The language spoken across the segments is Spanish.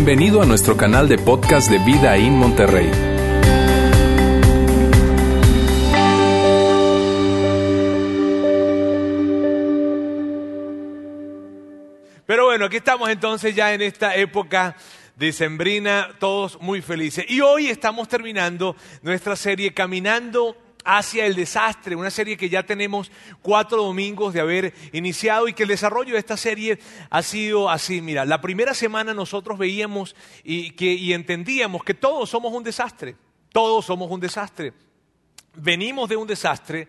Bienvenido a nuestro canal de podcast de Vida en Monterrey. Pero bueno, aquí estamos entonces ya en esta época decembrina, todos muy felices. Y hoy estamos terminando nuestra serie Caminando hacia el desastre, una serie que ya tenemos cuatro domingos de haber iniciado y que el desarrollo de esta serie ha sido así. Mira, la primera semana nosotros veíamos y, que, y entendíamos que todos somos un desastre, todos somos un desastre. Venimos de un desastre,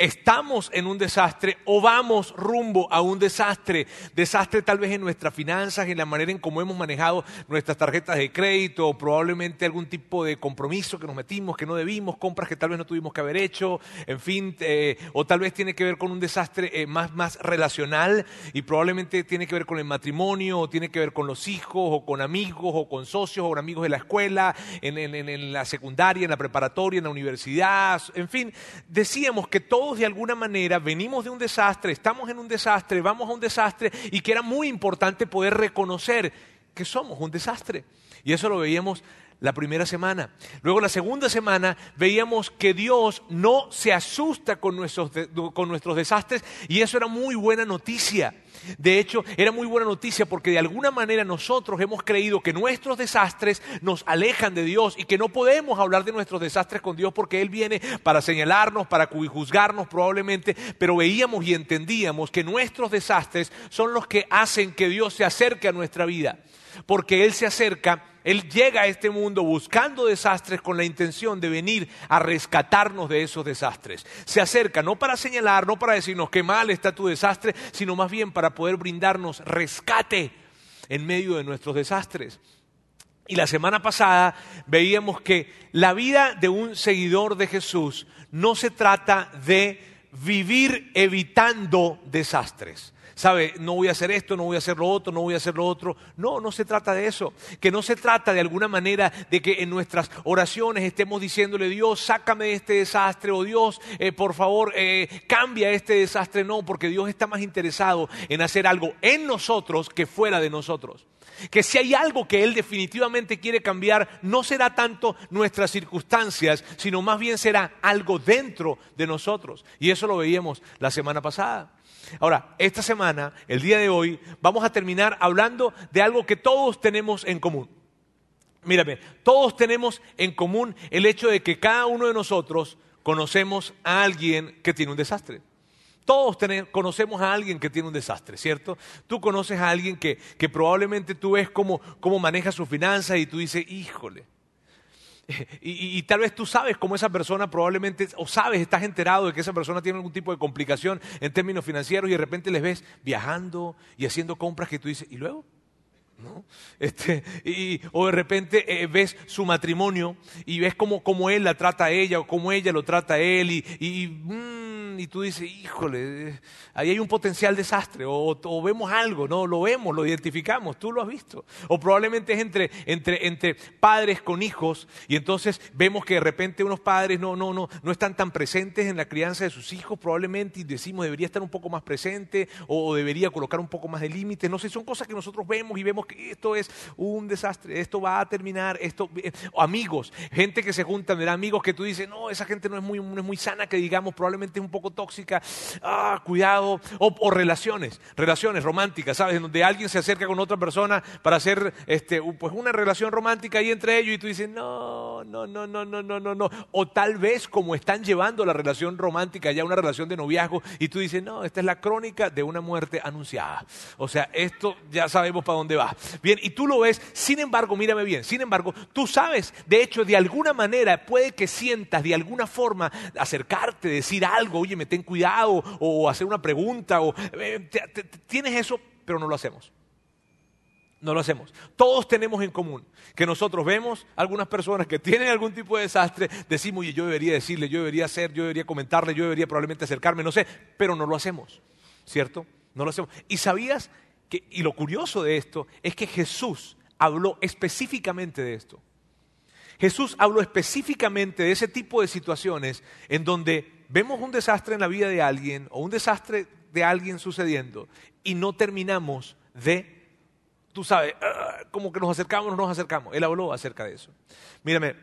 estamos en un desastre o vamos rumbo a un desastre. Desastre tal vez en nuestras finanzas, en la manera en cómo hemos manejado nuestras tarjetas de crédito, probablemente algún tipo de compromiso que nos metimos, que no debimos, compras que tal vez no tuvimos que haber hecho, en fin, eh, o tal vez tiene que ver con un desastre eh, más, más relacional y probablemente tiene que ver con el matrimonio, o tiene que ver con los hijos, o con amigos, o con socios, o con amigos de la escuela, en, en la secundaria, en la preparatoria, en la universidad, en fin, decíamos que todo de alguna manera venimos de un desastre, estamos en un desastre, vamos a un desastre y que era muy importante poder reconocer que somos un desastre. Y eso lo veíamos la primera semana. Luego la segunda semana veíamos que Dios no se asusta con nuestros, con nuestros desastres y eso era muy buena noticia. De hecho, era muy buena noticia porque de alguna manera nosotros hemos creído que nuestros desastres nos alejan de Dios y que no podemos hablar de nuestros desastres con Dios porque Él viene para señalarnos, para juzgarnos probablemente, pero veíamos y entendíamos que nuestros desastres son los que hacen que Dios se acerque a nuestra vida porque Él se acerca, Él llega a este mundo buscando desastres con la intención de venir a rescatarnos de esos desastres. Se acerca no para señalar, no para decirnos qué mal está tu desastre, sino más bien para poder brindarnos rescate en medio de nuestros desastres. Y la semana pasada veíamos que la vida de un seguidor de Jesús no se trata de vivir evitando desastres sabe, no voy a hacer esto, no voy a hacer lo otro, no voy a hacer lo otro. No, no se trata de eso. Que no se trata de alguna manera de que en nuestras oraciones estemos diciéndole, Dios, sácame de este desastre, o Dios, eh, por favor, eh, cambia este desastre. No, porque Dios está más interesado en hacer algo en nosotros que fuera de nosotros. Que si hay algo que Él definitivamente quiere cambiar, no será tanto nuestras circunstancias, sino más bien será algo dentro de nosotros. Y eso lo veíamos la semana pasada. Ahora, esta semana, el día de hoy, vamos a terminar hablando de algo que todos tenemos en común. Mírame, todos tenemos en común el hecho de que cada uno de nosotros conocemos a alguien que tiene un desastre. Todos conocemos a alguien que tiene un desastre, ¿cierto? Tú conoces a alguien que, probablemente tú ves cómo, cómo maneja sus finanzas y tú dices, híjole, y, tal vez tú sabes cómo esa persona probablemente, o sabes, estás enterado de que esa persona tiene algún tipo de complicación en términos financieros y de repente les ves viajando y haciendo compras que tú dices, ¿y luego? Este, y, o de repente eh, ves su matrimonio y ves cómo, cómo, él la trata a ella o cómo ella lo trata a él y, y mm, y tú dices, híjole, ahí hay un potencial desastre, o, vemos algo, no, lo vemos, lo identificamos, tú lo has visto. O probablemente es entre, entre, entre padres con hijos, y entonces vemos que de repente unos padres no, no, no, no están tan presentes en la crianza de sus hijos, probablemente, y decimos, debería estar un poco más presente, o, debería colocar un poco más de límites, no sé, son cosas que nosotros vemos y vemos esto es un desastre, esto va a terminar, esto, eh, amigos, gente que se junta, mira, amigos que tú dices, no, esa gente no es muy, no es muy sana, que digamos, probablemente es un poco tóxica, ah, cuidado, o, relaciones, relaciones románticas, ¿sabes? En donde alguien se acerca con otra persona para hacer este, pues una relación romántica ahí entre ellos y tú dices, no, no, no, no, no, no, no, no. O tal vez como están llevando la relación romántica ya una relación de noviazgo y tú dices, no, esta es la crónica de una muerte anunciada. O sea, esto ya sabemos para dónde va. Bien, y tú lo ves, sin embargo, mírame bien, sin embargo, tú sabes, de hecho, de alguna manera puede que sientas de alguna forma acercarte, decir algo, oye, me ten cuidado, o hacer una pregunta, o eh, tienes eso, pero no lo hacemos. No lo hacemos. Todos tenemos en común que nosotros vemos algunas personas que tienen algún tipo de desastre, decimos, oye, yo debería decirle, yo debería hacer, yo debería comentarle, yo debería probablemente acercarme, no sé, pero no lo hacemos, ¿cierto? No lo hacemos. Y sabías y lo curioso de esto es que Jesús habló específicamente de esto. Jesús habló específicamente de ese tipo de situaciones en donde vemos un desastre en la vida de alguien o un desastre de alguien sucediendo y no terminamos de, tú sabes, ah, como que nos acercamos, no nos acercamos. Él habló acerca de eso. Mírame,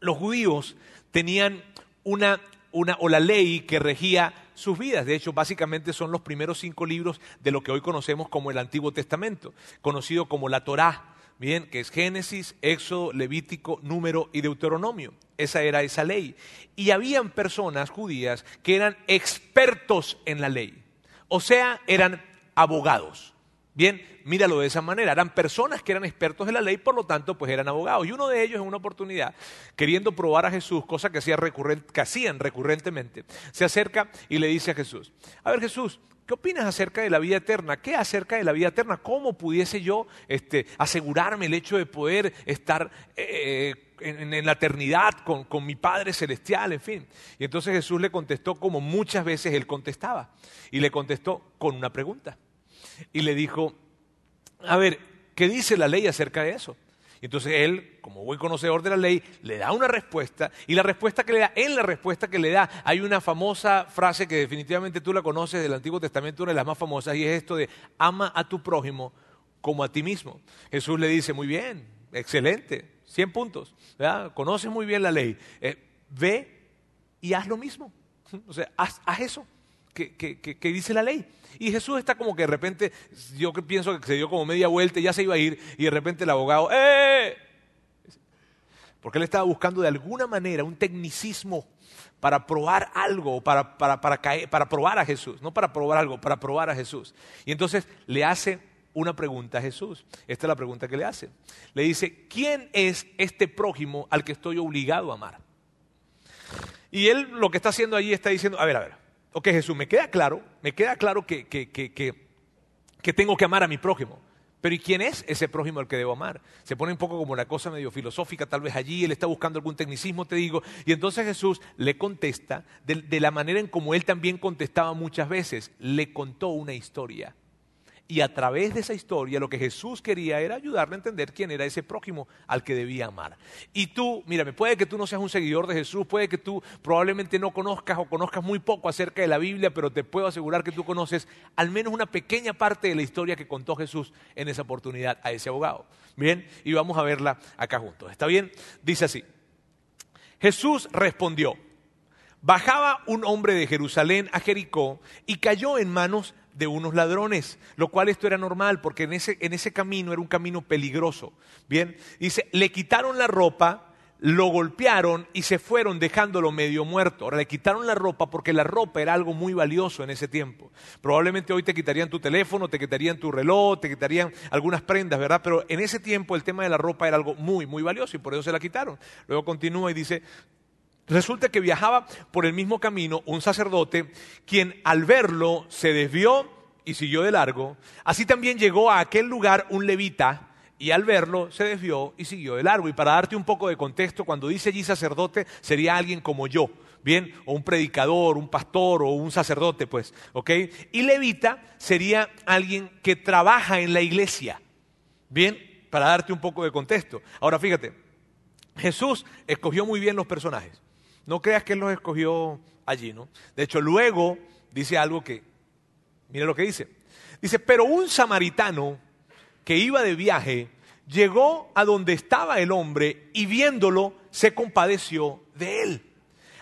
los judíos tenían una, una, o la ley que regía sus vidas. De hecho, básicamente son los primeros cinco libros de lo que hoy conocemos como el Antiguo Testamento, conocido como la Torá, bien, que es Génesis, Éxodo, Levítico, Número y Deuteronomio. Esa era esa ley. Y habían personas judías que eran expertos en la ley, o sea, eran abogados. Bien, míralo de esa manera. Eran personas que eran expertos en la ley, por lo tanto, pues eran abogados. Y uno de ellos, en una oportunidad, queriendo probar a Jesús, cosa que, hacía hacían recurrentemente, se acerca y le dice a Jesús, a ver Jesús, ¿Qué opinas acerca de la vida eterna? ¿Qué acerca de la vida eterna? ¿Cómo pudiese yo este, asegurarme el hecho de poder estar eh, en, la eternidad con mi Padre Celestial, en fin? Y entonces Jesús le contestó como muchas veces él contestaba. Y le contestó con una pregunta y le dijo, a ver, ¿qué dice la ley acerca de eso? Y entonces él, como buen conocedor de la ley, le da una respuesta y la respuesta que le da, en la respuesta que le da, hay una famosa frase que definitivamente tú la conoces del Antiguo Testamento, una de las más famosas, y es esto de ama a tu prójimo como a ti mismo. Jesús le dice, muy bien, excelente, 100 puntos, ¿verdad? conoces muy bien la ley, eh, ve y haz lo mismo, o sea, haz, eso que dice la ley. Y Jesús está como que de repente, yo pienso que se dio como media vuelta y ya se iba a ir, y de repente el abogado, ¡eh! Porque él estaba buscando de alguna manera un tecnicismo para probar algo, para, para, para, caer, para probar a Jesús, no para probar algo, para probar a Jesús. Y entonces le hace una pregunta a Jesús. Esta es la pregunta que le hace. Le dice, ¿quién es este prójimo al que estoy obligado a amar? Y él lo que está haciendo allí está diciendo, a ver, a ver, ok Jesús, me queda claro, me queda claro que, que, que, que, tengo que amar a mi prójimo. Pero ¿y quién es ese prójimo al que debo amar? Se pone un poco como una cosa medio filosófica, tal vez allí, él está buscando algún tecnicismo, te digo, y entonces Jesús le contesta de, de la manera en como él también contestaba muchas veces, le contó una historia. Y a través de esa historia lo que Jesús quería era ayudarle a entender quién era ese prójimo al que debía amar. Y tú, mírame, puede que tú no seas un seguidor de Jesús, puede que tú probablemente no conozcas o conozcas muy poco acerca de la Biblia, pero te puedo asegurar que tú conoces al menos una pequeña parte de la historia que contó Jesús en esa oportunidad a ese abogado. Bien, y vamos a verla acá juntos. ¿Está bien? Dice así. Jesús respondió, bajaba un hombre de Jerusalén a Jericó y cayó en manos de unos ladrones, lo cual esto era normal porque en ese, en ese camino era un camino peligroso. Bien, dice, le quitaron la ropa, lo golpearon y se fueron dejándolo medio muerto. Ahora le quitaron la ropa porque la ropa era algo muy valioso en ese tiempo. Probablemente hoy te quitarían tu teléfono, te quitarían tu reloj, te quitarían algunas prendas, ¿verdad? Pero en ese tiempo el tema de la ropa era algo muy, muy valioso y por eso se la quitaron. Luego continúa y dice, Resulta que viajaba por el mismo camino un sacerdote, quien al verlo se desvió y siguió de largo. Así también llegó a aquel lugar un levita y al verlo se desvió y siguió de largo. Y para darte un poco de contexto, cuando dice allí sacerdote, sería alguien como yo, ¿bien? O un predicador, un pastor o un sacerdote, pues, ¿ok? Y levita sería alguien que trabaja en la iglesia, ¿bien? Para darte un poco de contexto. Ahora fíjate, Jesús escogió muy bien los personajes. No creas que Él los escogió allí, ¿no? De hecho, luego dice algo que, mire lo que dice. Dice, pero un samaritano que iba de viaje llegó a donde estaba el hombre y viéndolo se compadeció de él.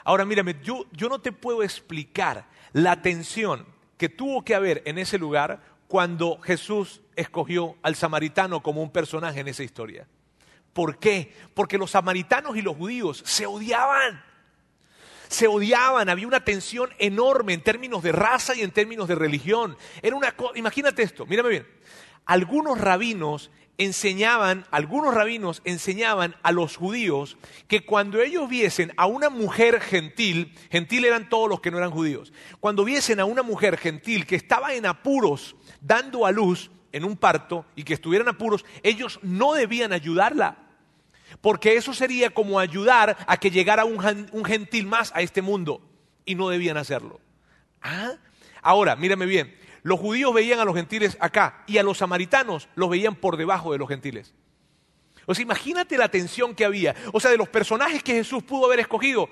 Ahora mírame, yo, yo no te puedo explicar la tensión que tuvo que haber en ese lugar cuando Jesús escogió al samaritano como un personaje en esa historia. ¿Por qué? Porque los samaritanos y los judíos se odiaban se odiaban, había una tensión enorme en términos de raza y en términos de religión. Era una imagínate esto, mírame bien. Algunos rabinos enseñaban, algunos rabinos enseñaban a los judíos que cuando ellos viesen a una mujer gentil, gentil eran todos los que no eran judíos, cuando viesen a una mujer gentil que estaba en apuros dando a luz en un parto y que estuviera en apuros, ellos no debían ayudarla porque eso sería como ayudar a que llegara un, gentil más a este mundo y no debían hacerlo. ¿Ah? Ahora, mírame bien, los judíos veían a los gentiles acá y a los samaritanos los veían por debajo de los gentiles. O sea, imagínate la tensión que había. O sea, de los personajes que Jesús pudo haber escogido,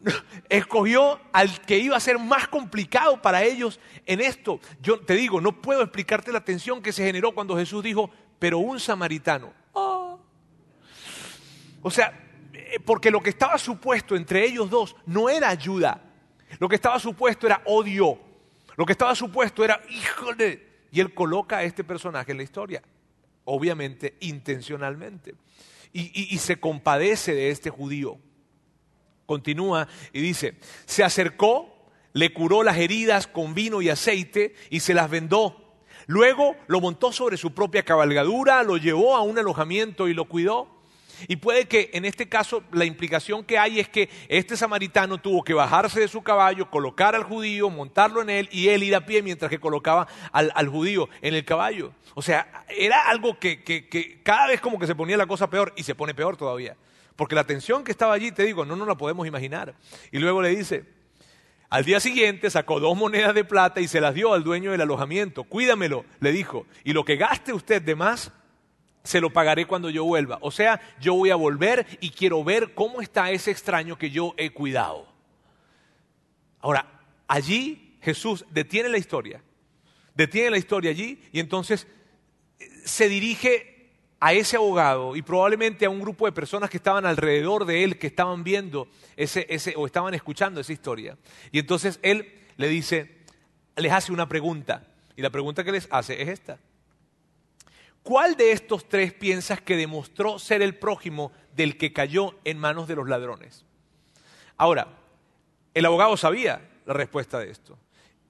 escogió al que iba a ser más complicado para ellos en esto. Yo te digo, no puedo explicarte la tensión que se generó cuando Jesús dijo, pero un samaritano. O sea, eh, porque lo que estaba supuesto entre ellos dos no era ayuda, lo que estaba supuesto era odio, lo que estaba supuesto era, híjole, y él coloca a este personaje en la historia, obviamente intencionalmente, y, y se compadece de este judío. Continúa y dice, se acercó, le curó las heridas con vino y aceite y se las vendó. Luego lo montó sobre su propia cabalgadura, lo llevó a un alojamiento y lo cuidó. Y puede que en este caso la implicación que hay es que este samaritano tuvo que bajarse de su caballo, colocar al judío, montarlo en él y él ir a pie mientras que colocaba al, judío en el caballo. O sea, era algo que, que cada vez como que se ponía la cosa peor y se pone peor todavía. Porque la tensión que estaba allí, te digo, no nos la podemos imaginar. Y luego le dice, al día siguiente sacó dos monedas de plata y se las dio al dueño del alojamiento. Cuídamelo, le dijo, y lo que gaste usted de más, se lo pagaré cuando yo vuelva. O sea, yo voy a volver y quiero ver cómo está ese extraño que yo he cuidado. Ahora, allí Jesús detiene la historia, detiene la historia allí y entonces eh, se dirige a ese abogado y probablemente a un grupo de personas que estaban alrededor de él, que estaban viendo ese, ese, o estaban escuchando esa historia. Y entonces él le dice, les hace una pregunta. Y la pregunta que les hace es esta. ¿Cuál de estos tres piensas que demostró ser el prójimo del que cayó en manos de los ladrones? Ahora, el abogado sabía la respuesta de esto.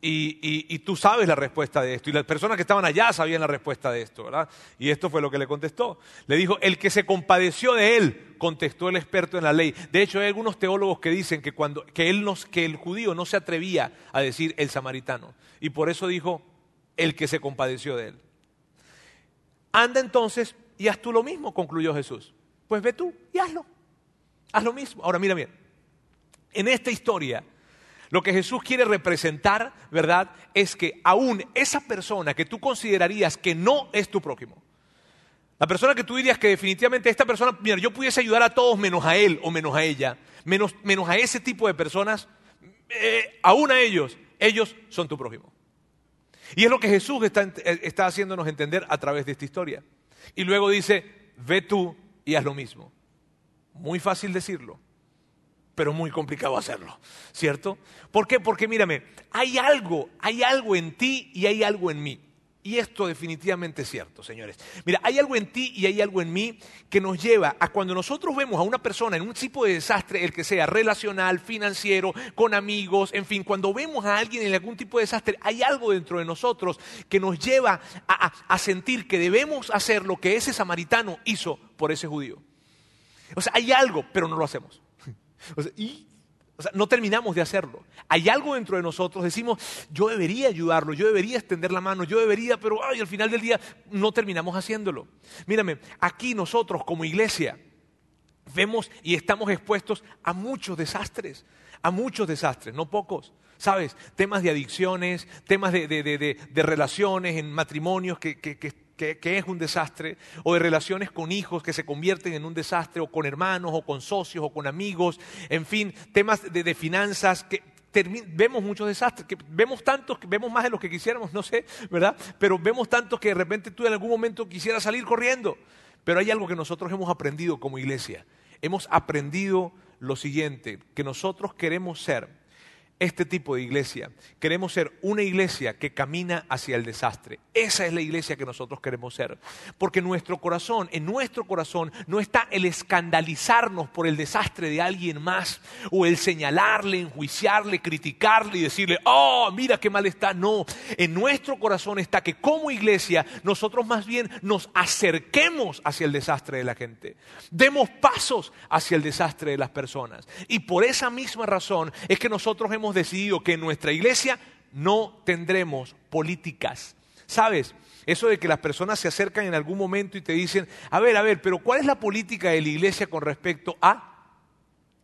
Y, tú sabes la respuesta de esto. Y las personas que estaban allá sabían la respuesta de esto, ¿verdad? Y esto fue lo que le contestó. Le dijo, el que se compadeció de él, contestó el experto en la ley. De hecho, hay algunos teólogos que dicen que, cuando, que, el judío no se atrevía a decir el samaritano. Y por eso dijo, el que se compadeció de él. Anda entonces y haz tú lo mismo, concluyó Jesús. Pues ve tú y hazlo. Haz lo mismo. Ahora mira bien. En esta historia lo que Jesús quiere representar, ¿verdad? Es que aún esa persona que tú considerarías que no es tu prójimo, la persona que tú dirías que definitivamente esta persona, mira, yo pudiese ayudar a todos menos a él o menos a ella, menos, menos a ese tipo de personas, eh, aún a ellos, ellos son tu prójimo. Y es lo que Jesús está, eh, está haciéndonos entender a través de esta historia. Y luego dice, ve tú y haz lo mismo. Muy fácil decirlo, pero muy complicado hacerlo, ¿cierto? ¿Por qué? Porque mírame, hay algo, hay algo en ti y hay algo en mí. Y esto definitivamente es cierto, señores. Mira, hay algo en ti y hay algo en mí que nos lleva a cuando nosotros vemos a una persona en un tipo de desastre, el que sea relacional, financiero, con amigos, en fin, cuando vemos a alguien en algún tipo de desastre, hay algo dentro de nosotros que nos lleva a, sentir que debemos hacer lo que ese samaritano hizo por ese judío. O sea, hay algo, pero no lo hacemos. O sea, y, no terminamos de hacerlo. Hay algo dentro de nosotros, decimos, yo debería ayudarlo, yo debería extender la mano, yo debería, pero al final del día no terminamos haciéndolo. Mírame, aquí nosotros como iglesia vemos y estamos expuestos a muchos desastres, a muchos desastres, no pocos. ¿Sabes? Temas de adicciones, temas de, relaciones en matrimonios que, que que, es un desastre, o de relaciones con hijos que se convierten en un desastre, o con hermanos, o con socios, o con amigos, en fin, temas de, finanzas que vemos muchos desastres, que vemos tantos, vemos más de los que quisiéramos, no sé, ¿verdad? Pero vemos tantos que de repente tú en algún momento quisieras salir corriendo. Pero hay algo que nosotros hemos aprendido como iglesia. Hemos aprendido lo siguiente, que nosotros queremos ser este tipo de iglesia. Queremos ser una iglesia que camina hacia el desastre. Esa es la iglesia que nosotros queremos ser. Porque nuestro corazón, en nuestro corazón, no está el escandalizarnos por el desastre de alguien más, o el señalarle, enjuiciarle, criticarle y decirle, oh, mira qué mal está. No, en nuestro corazón está que como iglesia nosotros más bien nos acerquemos hacia el desastre de la gente. Demos pasos hacia el desastre de las personas. Y por esa misma razón es que nosotros hemos decidido que en nuestra iglesia no tendremos políticas. ¿Sabes? Eso de que las personas se acercan en algún momento y te dicen, a ver, a ver, pero ¿cuál es la política de la iglesia con respecto a?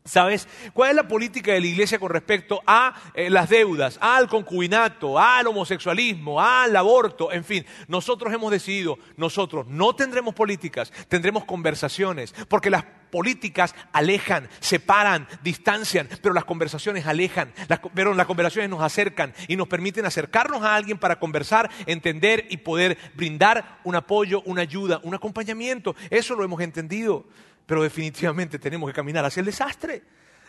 ¿Sabes? ¿Cuál es la política de la iglesia con respecto a eh, las deudas, al concubinato, al homosexualismo, al aborto? En fin, nosotros hemos decidido, nosotros no tendremos políticas, tendremos conversaciones, porque las políticas alejan, separan, distancian, pero las conversaciones alejan, pero las conversaciones nos acercan y nos permiten acercarnos a alguien para conversar, entender y poder brindar un apoyo, una ayuda, un acompañamiento. Eso lo hemos entendido pero definitivamente tenemos que caminar hacia el desastre.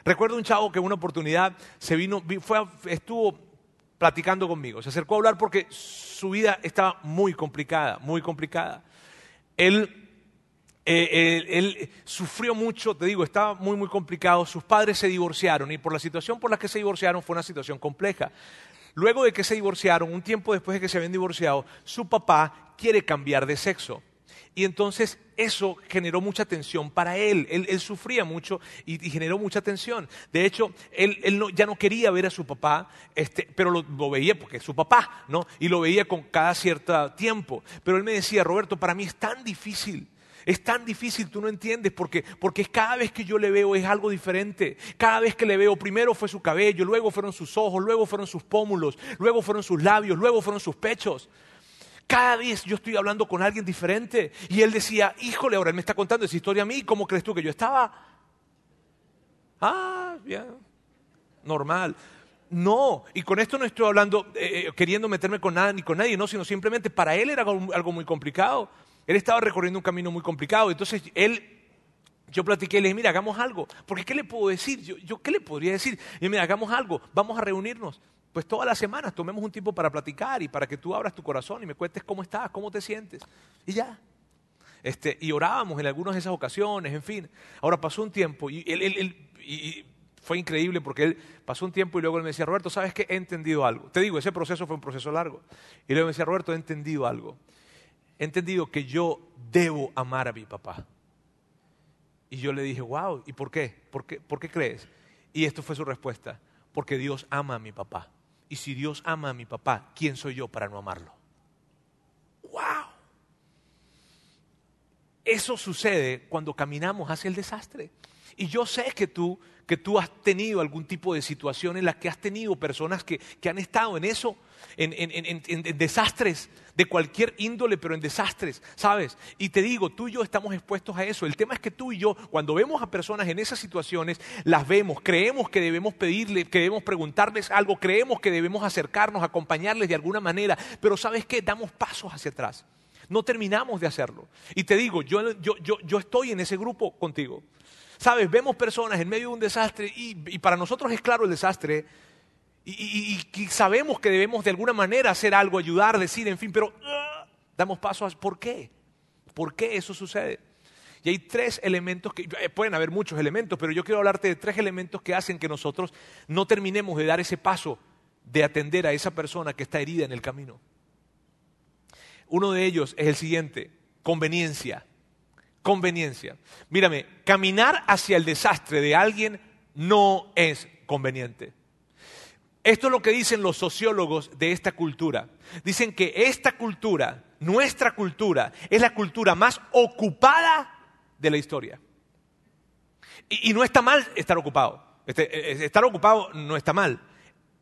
Recuerdo un chavo que una oportunidad se vino, fue, estuvo platicando conmigo, se acercó a hablar porque su vida estaba muy complicada, muy complicada. Él, eh, él, sufrió mucho, te digo, estaba muy, muy complicado. Sus padres se divorciaron y por la situación por la que se divorciaron fue una situación compleja. Luego de que se divorciaron, un tiempo después de que se habían divorciado, su papá quiere cambiar de sexo. Y entonces eso generó mucha tensión para él. Él, sufría mucho y, generó mucha tensión. De hecho, él, ya no quería ver a su papá, este, pero lo, veía porque es su papá, ¿no? Y lo veía con cada cierto tiempo. Pero él me decía, Roberto, para mí es tan difícil. Es tan difícil, tú no entiendes, porque, porque cada vez que yo le veo es algo diferente. Cada vez que le veo, primero fue su cabello, luego fueron sus ojos, luego fueron sus pómulos, luego fueron sus labios, luego fueron sus pechos. Cada vez yo estoy hablando con alguien diferente. Y él decía, híjole, ahora él me está contando esa historia a mí, ¿cómo crees tú que yo estaba? Ah, bien, normal. No, y con esto no estoy hablando, eh, eh, queriendo meterme con nada ni con nadie, no, sino simplemente para él era algo, muy complicado. Él estaba recorriendo un camino muy complicado. Entonces él, yo platiqué, le dije, mira, hagamos algo. Porque ¿qué le puedo decir? Yo, ¿qué le podría decir? Y mira, hagamos algo, vamos a reunirnos pues todas las semanas tomemos un tiempo para platicar y para que tú abras tu corazón y me cuentes cómo estás, cómo te sientes. Y ya. Este, y orábamos en algunas de esas ocasiones, en fin. Ahora pasó un tiempo y, y fue increíble porque él pasó un tiempo y luego él me decía, Roberto, ¿sabes qué? He entendido algo. Te digo, ese proceso fue un proceso largo. Y luego me decía, Roberto, he entendido algo. He entendido que yo debo amar a mi papá. Y yo le dije, wow, ¿y por qué? ¿Por qué, ¿Por qué crees? Y esto fue su respuesta, porque Dios ama a mi papá. Y si Dios ama a mi papá, ¿quién soy yo para no amarlo? ¡Wow! Eso sucede cuando caminamos hacia el desastre. Y yo sé que tú, que tú has tenido algún tipo de situación en la que has tenido personas que, que han estado en eso en, desastres de cualquier índole, pero en desastres, ¿sabes? Y te digo, tú y yo estamos expuestos a eso. El tema es que tú y yo, cuando vemos a personas en esas situaciones, las vemos, creemos que debemos pedirle, que debemos preguntarles algo, creemos que debemos acercarnos, acompañarles de alguna manera, pero ¿sabes qué? Damos pasos hacia atrás. No terminamos de hacerlo. Y te digo, yo, yo, yo, yo estoy en ese grupo contigo. ¿Sabes? Vemos personas en medio de un desastre y, y para nosotros es claro el desastre, y, sabemos que debemos de alguna manera hacer algo, ayudar, decir, en fin, pero uh, damos paso a... ¿Por qué? ¿Por qué eso sucede? Y hay tres elementos que, eh, pueden haber muchos elementos, pero yo quiero hablarte de tres elementos que hacen que nosotros no terminemos de dar ese paso de atender a esa persona que está herida en el camino. Uno de ellos es el siguiente, conveniencia. Conveniencia. Mírame, caminar hacia el desastre de alguien no es conveniente. Esto es lo que dicen los sociólogos de esta cultura. Dicen que esta cultura, nuestra cultura, es la cultura más ocupada de la historia. Y, no está mal estar ocupado. Este, e, e, estar ocupado no está mal.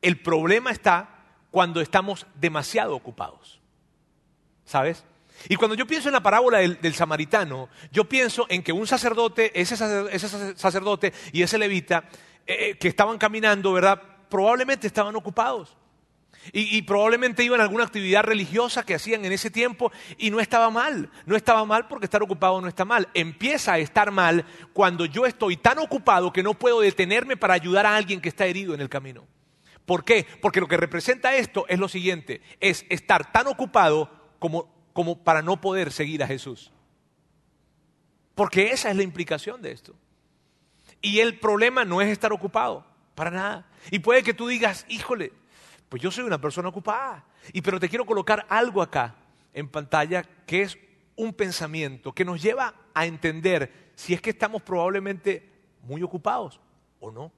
El problema está cuando estamos demasiado ocupados. ¿Sabes? Y cuando yo pienso en la parábola del, samaritano, yo pienso en que un sacerdote, ese sacerdote, y ese levita, eh, eh, que estaban caminando, ¿verdad? Probablemente estaban ocupados. Y, probablemente iban a alguna actividad religiosa que hacían en ese tiempo y no estaba mal. No estaba mal porque estar ocupado no está mal. Empieza a estar mal cuando yo estoy tan ocupado que no puedo detenerme para ayudar a alguien que está herido en el camino. ¿Por qué? Porque lo que representa esto es lo siguiente, es estar tan ocupado como, como para no poder seguir a Jesús. Porque esa es la implicación de esto. Y el problema no es estar ocupado. Para nada. Y puede que tú digas, híjole, pues yo soy una persona ocupada. Y pero te quiero colocar algo acá en pantalla que es un pensamiento que nos lleva a entender si es que estamos probablemente muy ocupados o no.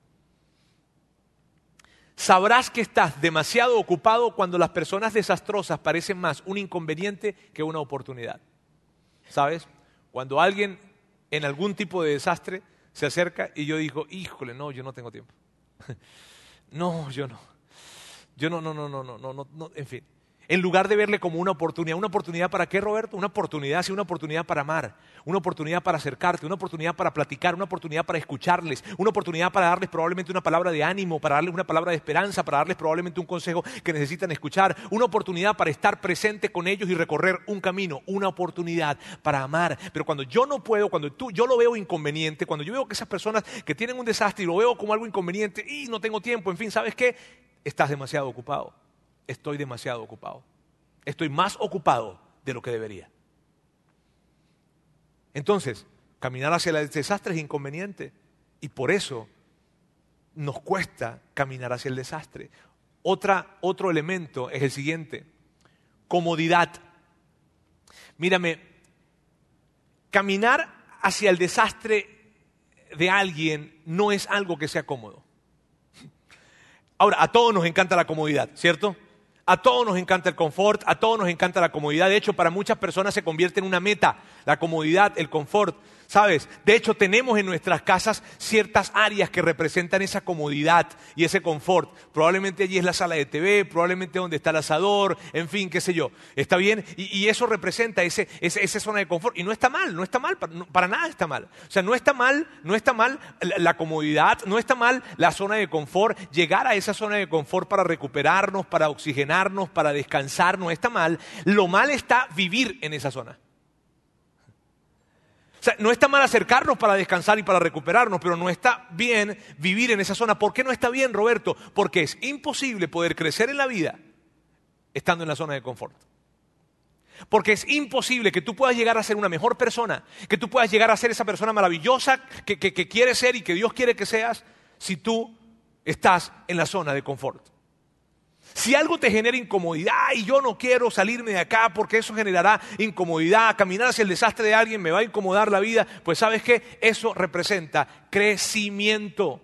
Sabrás que estás demasiado ocupado cuando las personas desastrosas parecen más un inconveniente que una oportunidad. ¿Sabes? Cuando alguien en algún tipo de desastre se acerca y yo digo, híjole, no, yo no tengo tiempo. no, yo no. Yo no, no, no, no, no, no, no, en fin. En lugar de verle como una oportunidad, ¿una oportunidad para qué, Roberto? Una oportunidad, sí, una oportunidad para amar, una oportunidad para acercarte, una oportunidad para platicar, una oportunidad para escucharles, una oportunidad para darles probablemente una palabra de ánimo, para darles una palabra de esperanza, para darles probablemente un consejo que necesitan escuchar, una oportunidad para estar presente con ellos y recorrer un camino, una oportunidad para amar. Pero cuando yo no puedo, cuando tú, yo lo veo inconveniente, cuando yo veo que esas personas que tienen un desastre y lo veo como algo inconveniente y no tengo tiempo, en fin, ¿sabes qué? Estás demasiado ocupado estoy demasiado ocupado. Estoy más ocupado de lo que debería. Entonces, caminar hacia el desastre es inconveniente y por eso nos cuesta caminar hacia el desastre. Otra, otro elemento es el siguiente, comodidad. Mírame, caminar hacia el desastre de alguien no es algo que sea cómodo. Ahora, a todos nos encanta la comodidad, ¿cierto? A todos nos encanta el confort, a todos nos encanta la comodidad. De hecho, para muchas personas se convierte en una meta, la comodidad, el confort. ¿Sabes? De hecho, tenemos en nuestras casas ciertas áreas que representan esa comodidad y ese confort. Probablemente allí es la sala de TV, probablemente donde está el asador, en fin, qué sé yo. ¿Está bien? Y, eso representa ese, esa zona de confort. Y no está mal, no está mal, para, nada está mal. O sea, no está mal, no está mal la comodidad, no está mal la zona de confort. Llegar a esa zona de confort para recuperarnos, para oxigenarnos, para descansar, no está mal. Lo mal está vivir en esa zona no está mal acercarnos para descansar y para recuperarnos, pero no está bien vivir en esa zona. ¿Por qué no está bien, Roberto? Porque es imposible poder crecer en la vida estando en la zona de confort. Porque es imposible que tú puedas llegar a ser una mejor persona, que tú puedas llegar a ser esa persona maravillosa que, que quieres ser y que Dios quiere que seas si tú estás en la zona de confort. Si algo te genera incomodidad y yo no quiero salirme de acá porque eso generará incomodidad, caminar hacia el desastre de alguien me va a incomodar la vida, pues sabes qué, eso representa crecimiento.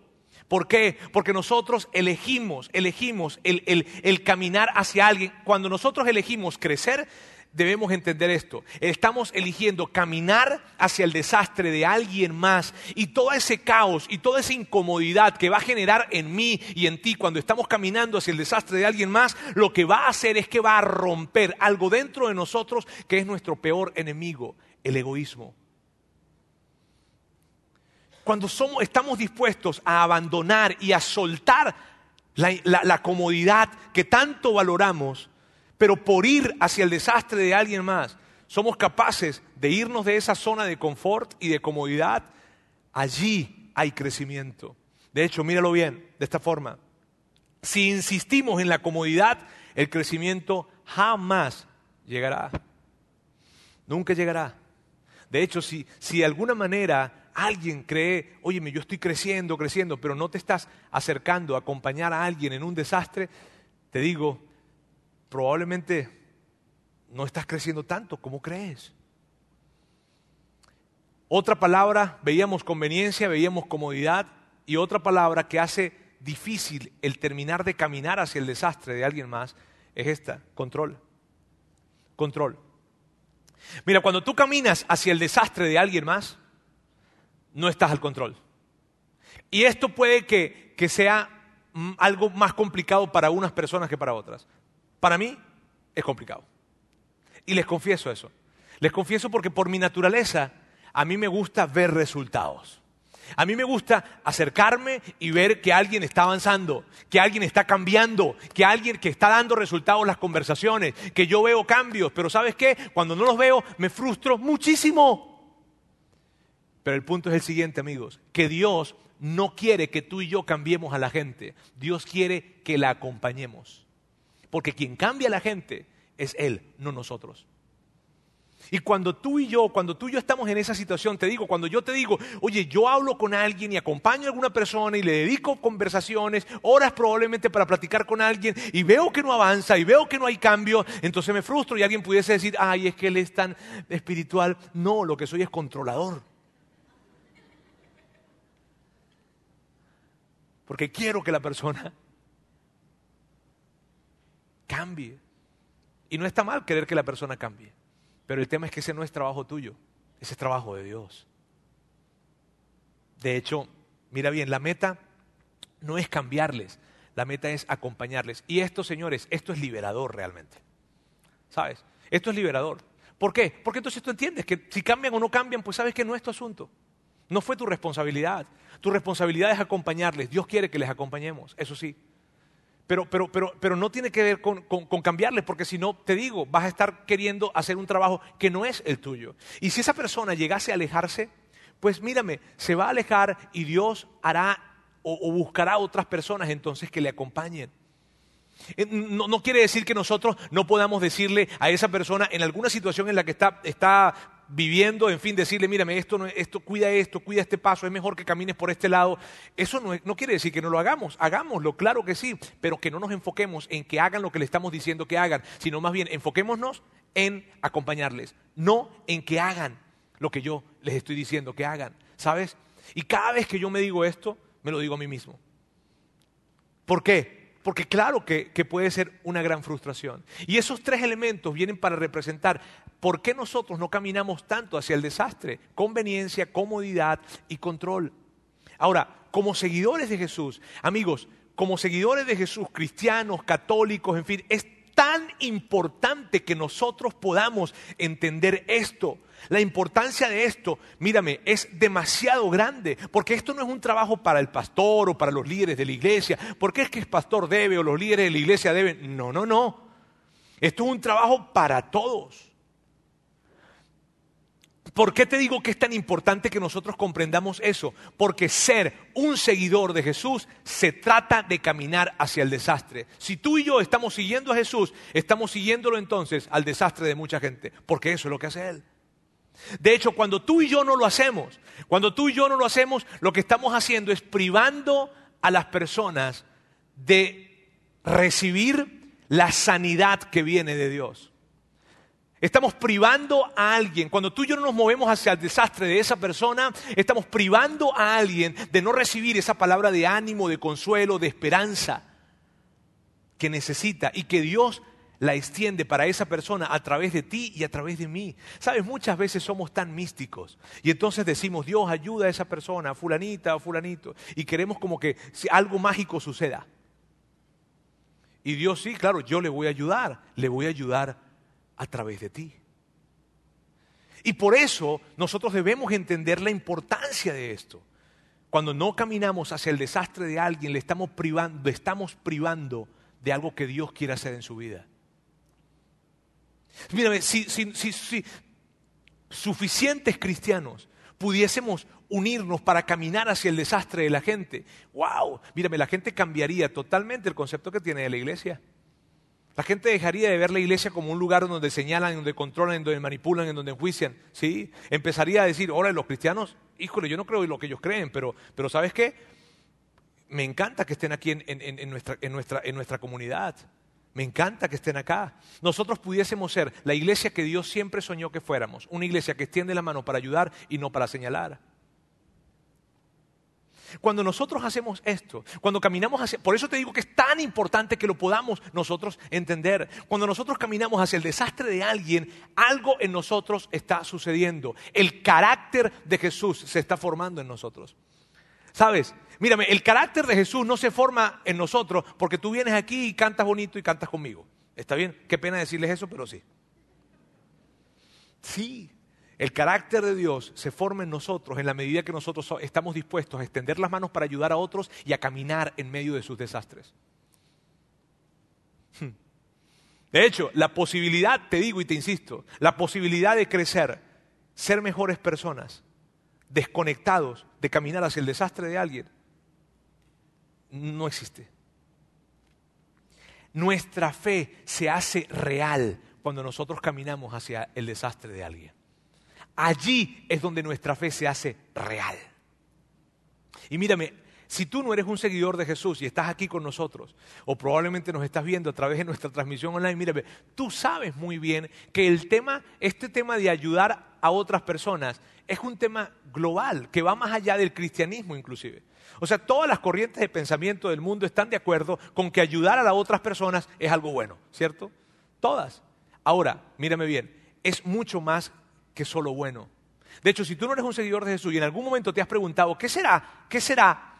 ¿Por qué? Porque nosotros elegimos, elegimos el, el caminar hacia alguien. Cuando nosotros elegimos crecer, debemos entender esto. Estamos eligiendo caminar hacia el desastre de alguien más y todo ese caos y toda esa incomodidad que va a generar en mí y en ti cuando estamos caminando hacia el desastre de alguien más, lo que va a hacer es que va a romper algo dentro de nosotros que es nuestro peor enemigo, el egoísmo. Cuando somos, estamos dispuestos a abandonar y a soltar la comodidad que tanto valoramos, pero por ir hacia el desastre de alguien más, somos capaces de irnos de esa zona de confort y de comodidad, allí hay crecimiento. De hecho, míralo bien, de esta forma. Si insistimos en la comodidad, el crecimiento jamás llegará. Nunca llegará. De hecho, si, si de alguna manera alguien cree, óyeme, yo estoy creciendo, creciendo, pero no te estás acercando a acompañar a alguien en un desastre, te digo, probablemente no estás creciendo tanto como crees. Otra palabra, veíamos conveniencia, veíamos comodidad, y otra palabra que hace difícil el terminar de caminar hacia el desastre de alguien más es esta, control. Control. Mira, cuando tú caminas hacia el desastre de alguien más, no estás al control. Y esto puede que, que sea mm, algo más complicado para unas personas que para otras. Para mí es complicado. Y les confieso eso. Les confieso porque por mi naturaleza a mí me gusta ver resultados. A mí me gusta acercarme y ver que alguien está avanzando, que alguien está cambiando, que alguien que está dando resultados las conversaciones, que yo veo cambios, pero ¿sabes qué? Cuando no los veo me frustro muchísimo. Pero el punto es el siguiente, amigos, que Dios no quiere que tú y yo cambiemos a la gente, Dios quiere que la acompañemos. Porque quien cambia a la gente es Él, no nosotros. Y cuando tú y yo, cuando tú y yo estamos en esa situación, te digo, cuando yo te digo, oye, yo hablo con alguien y acompaño a alguna persona y le dedico conversaciones, horas probablemente para platicar con alguien y veo que no avanza y veo que no hay cambio, entonces me frustro y alguien pudiese decir, ay, es que él es tan espiritual. No, lo que soy es controlador. Porque quiero que la persona cambie. Y no está mal querer que la persona cambie. Pero el tema es que ese no es trabajo tuyo, ese es trabajo de Dios. De hecho, mira bien, la meta no es cambiarles, la meta es acompañarles. Y esto, señores, esto es liberador realmente. ¿Sabes? Esto es liberador. ¿Por qué? Porque entonces tú entiendes que si cambian o no cambian, pues sabes que no es tu asunto. No fue tu responsabilidad. Tu responsabilidad es acompañarles. Dios quiere que les acompañemos, eso sí. Pero, pero, pero, pero no tiene que ver con, cambiarles, porque si no, te digo, vas a estar queriendo hacer un trabajo que no es el tuyo. Y si esa persona llegase a alejarse, pues mírame, se va a alejar y Dios hará o, o buscará otras personas entonces que le acompañen. Eh, no, no, quiere decir que nosotros no podamos decirle a esa persona en alguna situación en la que está, está viviendo, en fin, decirle, mírame, esto, no, esto, cuida esto, cuida este paso, es mejor que camines por este lado. Eso no, no quiere decir que no lo hagamos, hagámoslo, claro que sí, pero que no nos enfoquemos en que hagan lo que le estamos diciendo que hagan, sino más bien enfoquémonos en acompañarles, no en que hagan lo que yo les estoy diciendo que hagan, ¿sabes? Y cada vez que yo me digo esto, me lo digo a mí mismo. ¿Por qué? Porque claro que, puede ser una gran frustración. Y esos tres elementos vienen para representar por qué nosotros no caminamos tanto hacia el desastre. Conveniencia, comodidad y control. Ahora, como seguidores de Jesús, amigos, como seguidores de Jesús, cristianos, católicos, en fin, es tan importante que nosotros podamos entender esto. La importancia de esto, mírame, es demasiado grande, porque esto no es un trabajo para el pastor o para los líderes de la iglesia, porque es que el pastor debe o los líderes de la iglesia deben. No, no, no. Esto es un trabajo para todos. ¿Por qué te digo que es tan importante que nosotros comprendamos eso? Porque ser un seguidor de Jesús se trata de caminar hacia el desastre. Si tú y yo estamos siguiendo a Jesús, estamos siguiéndolo entonces al desastre de mucha gente, porque eso es lo que hace Él. De hecho, cuando tú y yo no lo hacemos, cuando tú y yo no lo hacemos, lo que estamos haciendo es privando a las personas de recibir la sanidad que viene de Dios. Estamos privando a alguien, cuando tú y yo no nos movemos hacia el desastre de esa persona, estamos privando a alguien de no recibir esa palabra de ánimo, de consuelo, de esperanza que necesita y que Dios la extiende para esa persona a través de ti y a través de mí. Sabes, muchas veces somos tan místicos y entonces decimos, Dios ayuda a esa persona, a fulanita o fulanito, y queremos como que algo mágico suceda. Y Dios sí, claro, yo le voy a ayudar, le voy a ayudar a través de ti. Y por eso nosotros debemos entender la importancia de esto. Cuando no caminamos hacia el desastre de alguien, le estamos privando, estamos privando de algo que Dios quiere hacer en su vida. Mírame, si, suficientes cristianos pudiésemos unirnos para caminar hacia el desastre de la gente, wow, mírame, la gente cambiaría totalmente el concepto que tiene de la iglesia. La gente dejaría de ver la iglesia como un lugar donde señalan, donde controlan, en donde manipulan, en donde enjuician. ¿sí? Empezaría a decir, ahora los cristianos, híjole, yo no creo en lo que ellos creen, pero, pero ¿sabes qué? Me encanta que estén aquí en, nuestra, en nuestra comunidad. Me encanta que estén acá. Nosotros pudiésemos ser la iglesia que Dios siempre soñó que fuéramos, una iglesia que extiende la mano para ayudar y no para señalar. Cuando nosotros hacemos esto, cuando caminamos hacia, por eso te digo que es tan importante que lo podamos nosotros entender. Cuando nosotros caminamos hacia el desastre de alguien, algo en nosotros está sucediendo. El carácter de Jesús se está formando en nosotros. ¿Sabes? Mírame, el carácter de Jesús no se forma en nosotros porque tú vienes aquí y cantas bonito y cantas conmigo. ¿Está bien? Qué pena decirles eso, pero sí. Sí, el carácter de Dios se forma en nosotros en la medida que nosotros estamos dispuestos a extender las manos para ayudar a otros y a caminar en medio de sus desastres. Hmm. De hecho, la posibilidad, te digo y te insisto, la posibilidad de crecer, ser mejores personas, desconectados de caminar hacia el desastre de alguien, no existe. Nuestra fe se hace real cuando nosotros caminamos hacia el desastre de alguien. Allí es donde nuestra fe se hace real. Y mírame, si tú no eres un seguidor de Jesús y estás aquí con nosotros, o probablemente nos estás viendo a través de nuestra transmisión online, mírame, tú sabes muy bien que el tema, este tema de ayudar a otras personas, es un tema global, que va más allá del cristianismo inclusive. O sea, todas las corrientes de pensamiento del mundo están de acuerdo con que ayudar a las otras personas es algo bueno, ¿cierto? Todas. Ahora, mírame bien, es mucho más que solo bueno. De hecho, si tú no eres un seguidor de Jesús y en algún momento te has preguntado, ¿qué será? ¿Qué será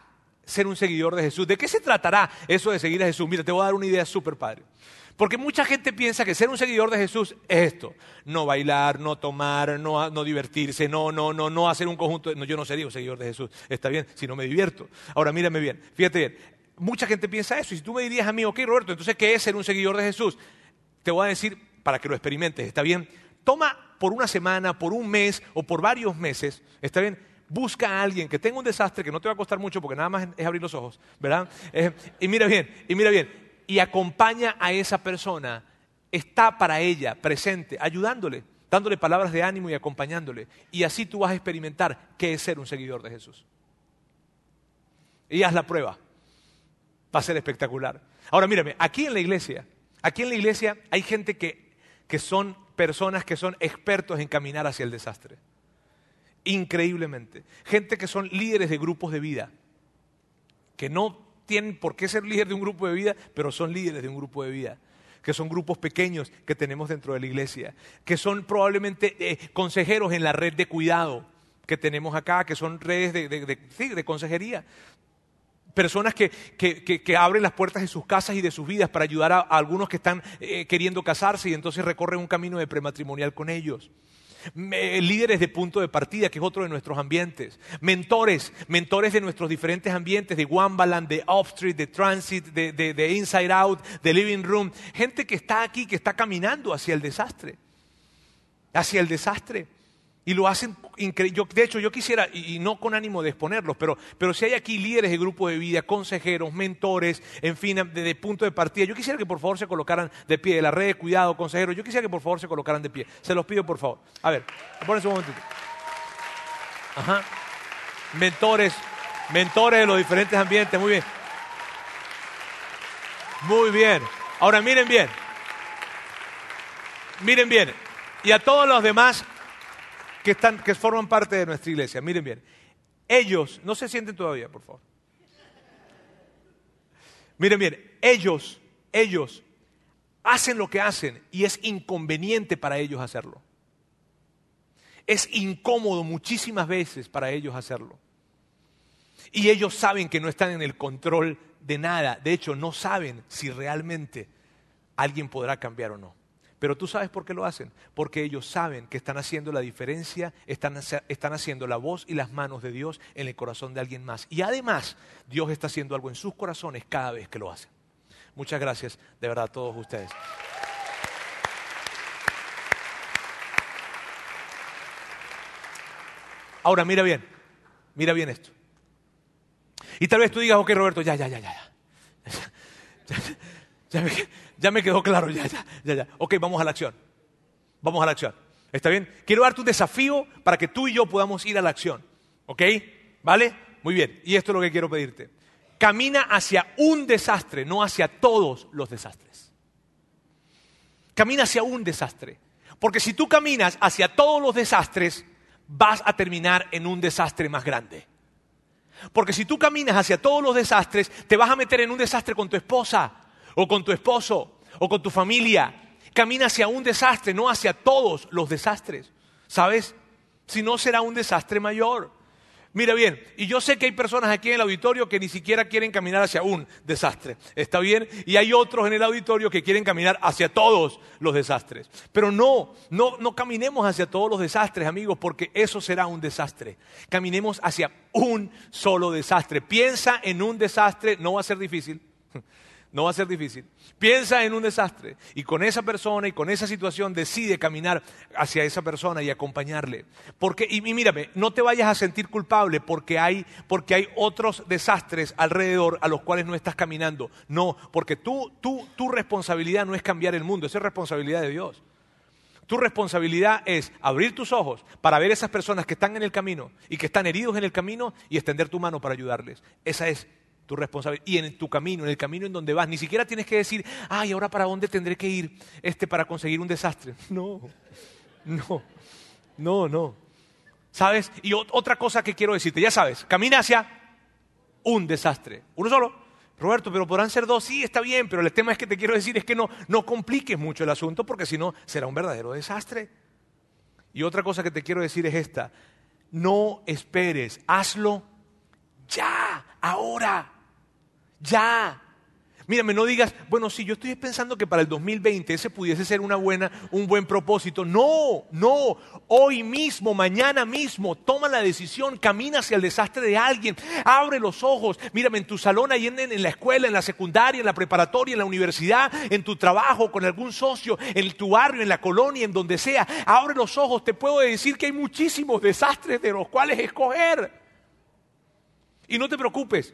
ser un seguidor de Jesús? ¿De qué se tratará eso de seguir a Jesús? Mira, te voy a dar una idea súper padre. Porque mucha gente piensa que ser un seguidor de Jesús es esto. No bailar, no tomar, no, no divertirse, no, no, no, no hacer un conjunto. No, yo no sería un seguidor de Jesús. Está bien, si no me divierto. Ahora mírame bien, fíjate bien. Mucha gente piensa eso. Y si tú me dirías a mí, ok, Roberto, entonces, ¿qué es ser un seguidor de Jesús? Te voy a decir para que lo experimentes, ¿está bien? Toma por una semana, por un mes o por varios meses, ¿está bien? Busca a alguien que tenga un desastre que no te va a costar mucho porque nada más es abrir los ojos, ¿verdad? Y mira bien, y mira bien, y acompaña a esa persona, está para ella presente, ayudándole, dándole palabras de ánimo y acompañándole. Y así tú vas a experimentar qué es ser un seguidor de Jesús. Y haz la prueba. Va a ser espectacular. Ahora mírame, aquí en la iglesia, aquí en la iglesia hay gente que, que son personas que son expertos en caminar hacia el desastre. Increíblemente. Gente que son líderes de grupos de vida, que no tienen por qué ser líderes de un grupo de vida, pero son líderes de un grupo de vida que son grupos pequeños que tenemos dentro de la iglesia, que son probablemente eh, consejeros en la red de cuidado que tenemos acá, que son redes de, consejería. Personas que, abren las puertas de sus casas y de sus vidas para ayudar a, algunos que están eh, queriendo casarse y entonces recorren un camino de prematrimonial con ellos. Líderes de punto de partida, que es otro de nuestros ambientes, mentores, mentores de nuestros diferentes ambientes, de Wambaland, de Offstreet, de Transit, de, de Inside Out, de Living Room, gente que está aquí, que está caminando hacia el desastre, hacia el desastre. Y lo hacen increíble. De hecho, yo quisiera, y, no con ánimo de exponerlos, pero, pero si hay aquí líderes de grupo de vida, consejeros, mentores, en fin, de, punto de partida, yo quisiera que por favor se colocaran de pie, de la red de cuidado, consejeros, yo quisiera que por favor se colocaran de pie. Se los pido por favor. A ver, ponen un momentito. Ajá. Mentores, mentores de los diferentes ambientes, muy bien. Muy bien. Ahora miren bien. Miren bien. Y a todos los demás que, están, que forman parte de nuestra iglesia. Miren bien, ellos, no se sienten todavía, por favor. Miren bien, ellos, ellos hacen lo que hacen y es inconveniente para ellos hacerlo. Es incómodo muchísimas veces para ellos hacerlo. Y ellos saben que no están en el control de nada. De hecho, no saben si realmente alguien podrá cambiar o no. Pero tú sabes por qué lo hacen. Porque ellos saben que están haciendo la diferencia, están, haciendo la voz y las manos de Dios en el corazón de alguien más. Y además, Dios está haciendo algo en sus corazones cada vez que lo hacen. Muchas gracias de verdad a todos ustedes. Ahora, mira bien, mira bien esto. Y tal vez tú digas, ok, Roberto, ya, ya, ya, ya. ya, ya, me quedó claro, ya, ya, ya, ya. Ok, vamos a la acción. Vamos a la acción. ¿Está bien? Quiero darte un desafío para que tú y yo podamos ir a la acción. ¿Ok? ¿Vale? Muy bien. Y esto es lo que quiero pedirte. Camina hacia un desastre, no hacia todos los desastres. Camina hacia un desastre. Porque si tú caminas hacia todos los desastres, vas a terminar en un desastre más grande. Porque si tú caminas hacia todos los desastres, te vas a meter en un desastre con tu esposa, o con tu esposo o con tu familia. Camina hacia un desastre, no hacia todos los desastres. ¿Sabes? Si no será un desastre mayor. Mira bien, y yo sé que hay personas aquí en el auditorio que ni siquiera quieren caminar hacia un desastre. ¿Está bien? Y hay otros en el auditorio que quieren caminar hacia todos los desastres. Pero no, no, no caminemos hacia todos los desastres, amigos, porque eso será un desastre. Caminemos hacia un solo desastre. Piensa en un desastre, no va a ser difícil. No va a ser difícil. Piensa en un desastre y con esa persona y con esa situación decide caminar hacia esa persona y acompañarle. Porque, y, mírame, no te vayas a sentir culpable porque hay, porque hay otros desastres alrededor a los cuales no estás caminando. No, porque tú, tú, tu responsabilidad no es cambiar el mundo, esa es responsabilidad de Dios. Tu responsabilidad es abrir tus ojos para ver esas personas que están en el camino y que están heridos en el camino y extender tu mano para ayudarles. Esa es tu responsabilidad y en tu camino, en el camino en donde vas. Ni siquiera tienes que decir, ay, ahora para dónde tendré que ir este para conseguir un desastre. No, no, no, no. ¿Sabes? Y otra cosa que quiero decirte, ya sabes, camina hacia un desastre. Uno solo. Roberto, pero podrán ser dos, sí, está bien, pero el tema es que te quiero decir es que no, no compliques mucho el asunto porque si no será un verdadero desastre. Y otra cosa que te quiero decir es esta. No esperes, hazlo ya, ahora, ya. Mírame, no digas, bueno, sí, yo estoy pensando que para el 2020 ese pudiese ser una buena, un buen propósito. No, no. Hoy mismo, mañana mismo, toma la decisión, camina hacia el desastre de alguien, abre los ojos. Mírame, en tu salón, ahí en, en la escuela, en la secundaria, en la preparatoria, en la universidad, en tu trabajo, con algún socio, en tu barrio, en la colonia, en donde sea. Abre los ojos. Te puedo decir que hay muchísimos desastres de los cuales escoger. Y no te preocupes.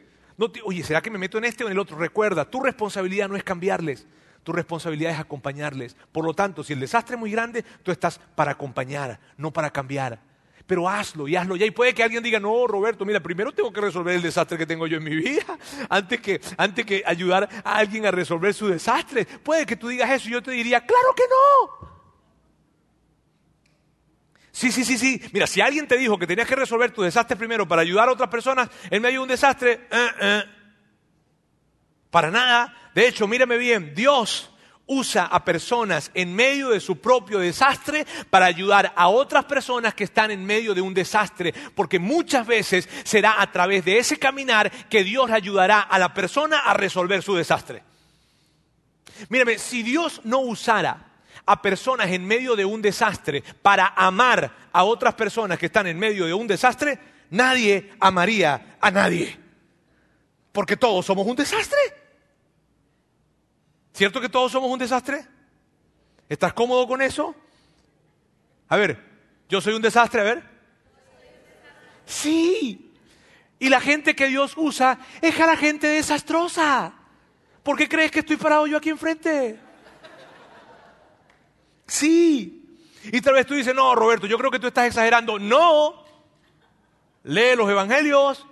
Oye, ¿será que me meto en este o en el otro? Recuerda, tu responsabilidad no es cambiarles, tu responsabilidad es acompañarles. Por lo tanto, si el desastre es muy grande, tú estás para acompañar, no para cambiar. Pero hazlo y hazlo ya. Y puede que alguien diga, no, Roberto, mira, primero tengo que resolver el desastre que tengo yo en mi vida, antes que, antes que ayudar a alguien a resolver su desastre. Puede que tú digas eso y yo te diría, claro que no. Sí, sí, sí, sí. Mira, si alguien te dijo que tenías que resolver tu desastre primero para ayudar a otras personas en medio de un desastre, eh, eh. para nada. De hecho, mírame bien, Dios usa a personas en medio de su propio desastre para ayudar a otras personas que están en medio de un desastre, porque muchas veces será a través de ese caminar que Dios ayudará a la persona a resolver su desastre. Mírame, si Dios no usara a personas en medio de un desastre para amar a otras personas que están en medio de un desastre, nadie amaría a nadie. Porque todos somos un desastre. ¿Cierto que todos somos un desastre? ¿Estás cómodo con eso? A ver, yo soy un desastre, a ver. Sí. Y la gente que Dios usa es a la gente desastrosa. ¿Por qué crees que estoy parado yo aquí enfrente? Sí. Y tal vez tú dices, no, Roberto, yo creo que tú estás exagerando. No. Lee los evangelios.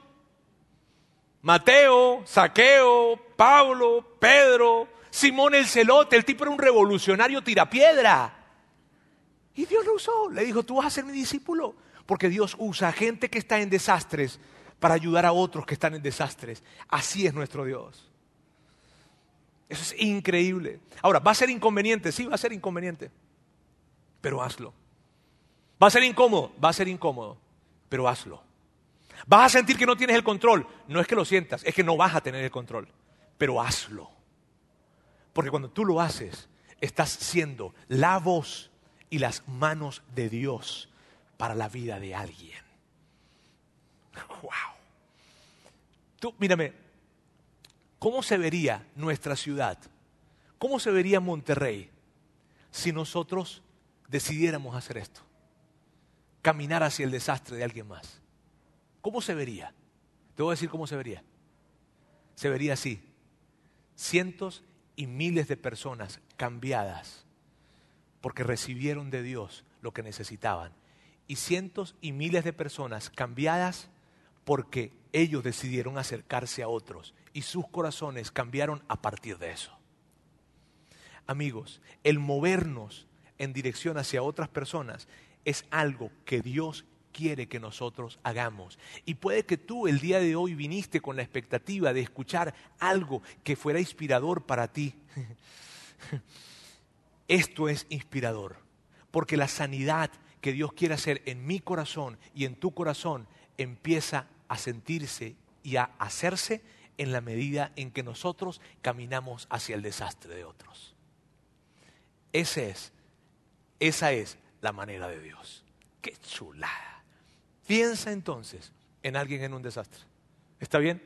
Mateo, Saqueo, Pablo, Pedro, Simón el celote, el tipo era un revolucionario tirapiedra. Y Dios lo usó. Le dijo, tú vas a ser mi discípulo. Porque Dios usa gente que está en desastres para ayudar a otros que están en desastres. Así es nuestro Dios. Eso es increíble. Ahora, ¿va a ser inconveniente? Sí, va a ser inconveniente pero hazlo. ¿Va a ser incómodo? Va a ser incómodo, pero hazlo. ¿Vas a sentir que no tienes el control? No es que lo sientas, es que no vas a tener el control, pero hazlo. Porque cuando tú lo haces, estás siendo la voz y las manos de Dios para la vida de alguien. ¡Wow! Tú, mírame, ¿cómo se vería nuestra ciudad? ¿Cómo se vería Monterrey si nosotros decidiéramos hacer esto, caminar hacia el desastre de alguien más, ¿cómo se vería? Te voy a decir cómo se vería. Se vería así, cientos y miles de personas cambiadas porque recibieron de Dios lo que necesitaban y cientos y miles de personas cambiadas porque ellos decidieron acercarse a otros y sus corazones cambiaron a partir de eso. Amigos, el movernos en dirección hacia otras personas es algo que Dios quiere que nosotros hagamos. Y puede que tú el día de hoy viniste con la expectativa de escuchar algo que fuera inspirador para ti. Esto es inspirador, porque la sanidad que Dios quiere hacer en mi corazón y en tu corazón empieza a sentirse y a hacerse en la medida en que nosotros caminamos hacia el desastre de otros. Ese es esa es la manera de Dios. Qué chulada. Piensa entonces en alguien en un desastre. ¿Está bien?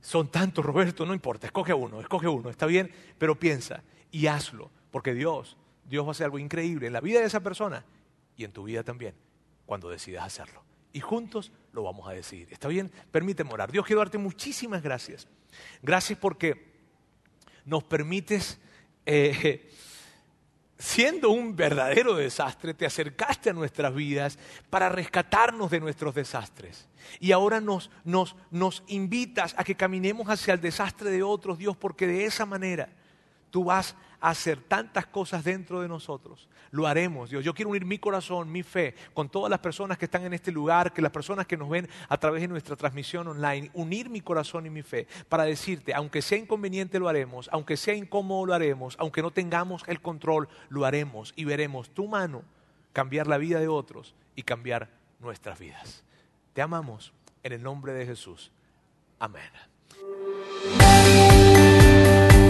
Son tantos, Roberto, no importa, escoge uno, escoge uno, está bien, pero piensa y hazlo, porque Dios, Dios va a hacer algo increíble en la vida de esa persona y en tu vida también, cuando decidas hacerlo. Y juntos lo vamos a decidir. ¿Está bien? Permíteme orar. Dios, quiero darte muchísimas gracias. Gracias porque nos permites eh, siendo un verdadero desastre, te acercaste a nuestras vidas para rescatarnos de nuestros desastres. Y ahora nos, nos, nos invitas a que caminemos hacia el desastre de otros, Dios, porque de esa manera tú vas hacer tantas cosas dentro de nosotros. Lo haremos, Dios. Yo quiero unir mi corazón, mi fe, con todas las personas que están en este lugar, que las personas que nos ven a través de nuestra transmisión online, unir mi corazón y mi fe para decirte, aunque sea inconveniente lo haremos, aunque sea incómodo lo haremos, aunque no tengamos el control, lo haremos y veremos tu mano cambiar la vida de otros y cambiar nuestras vidas. Te amamos en el nombre de Jesús. Amén.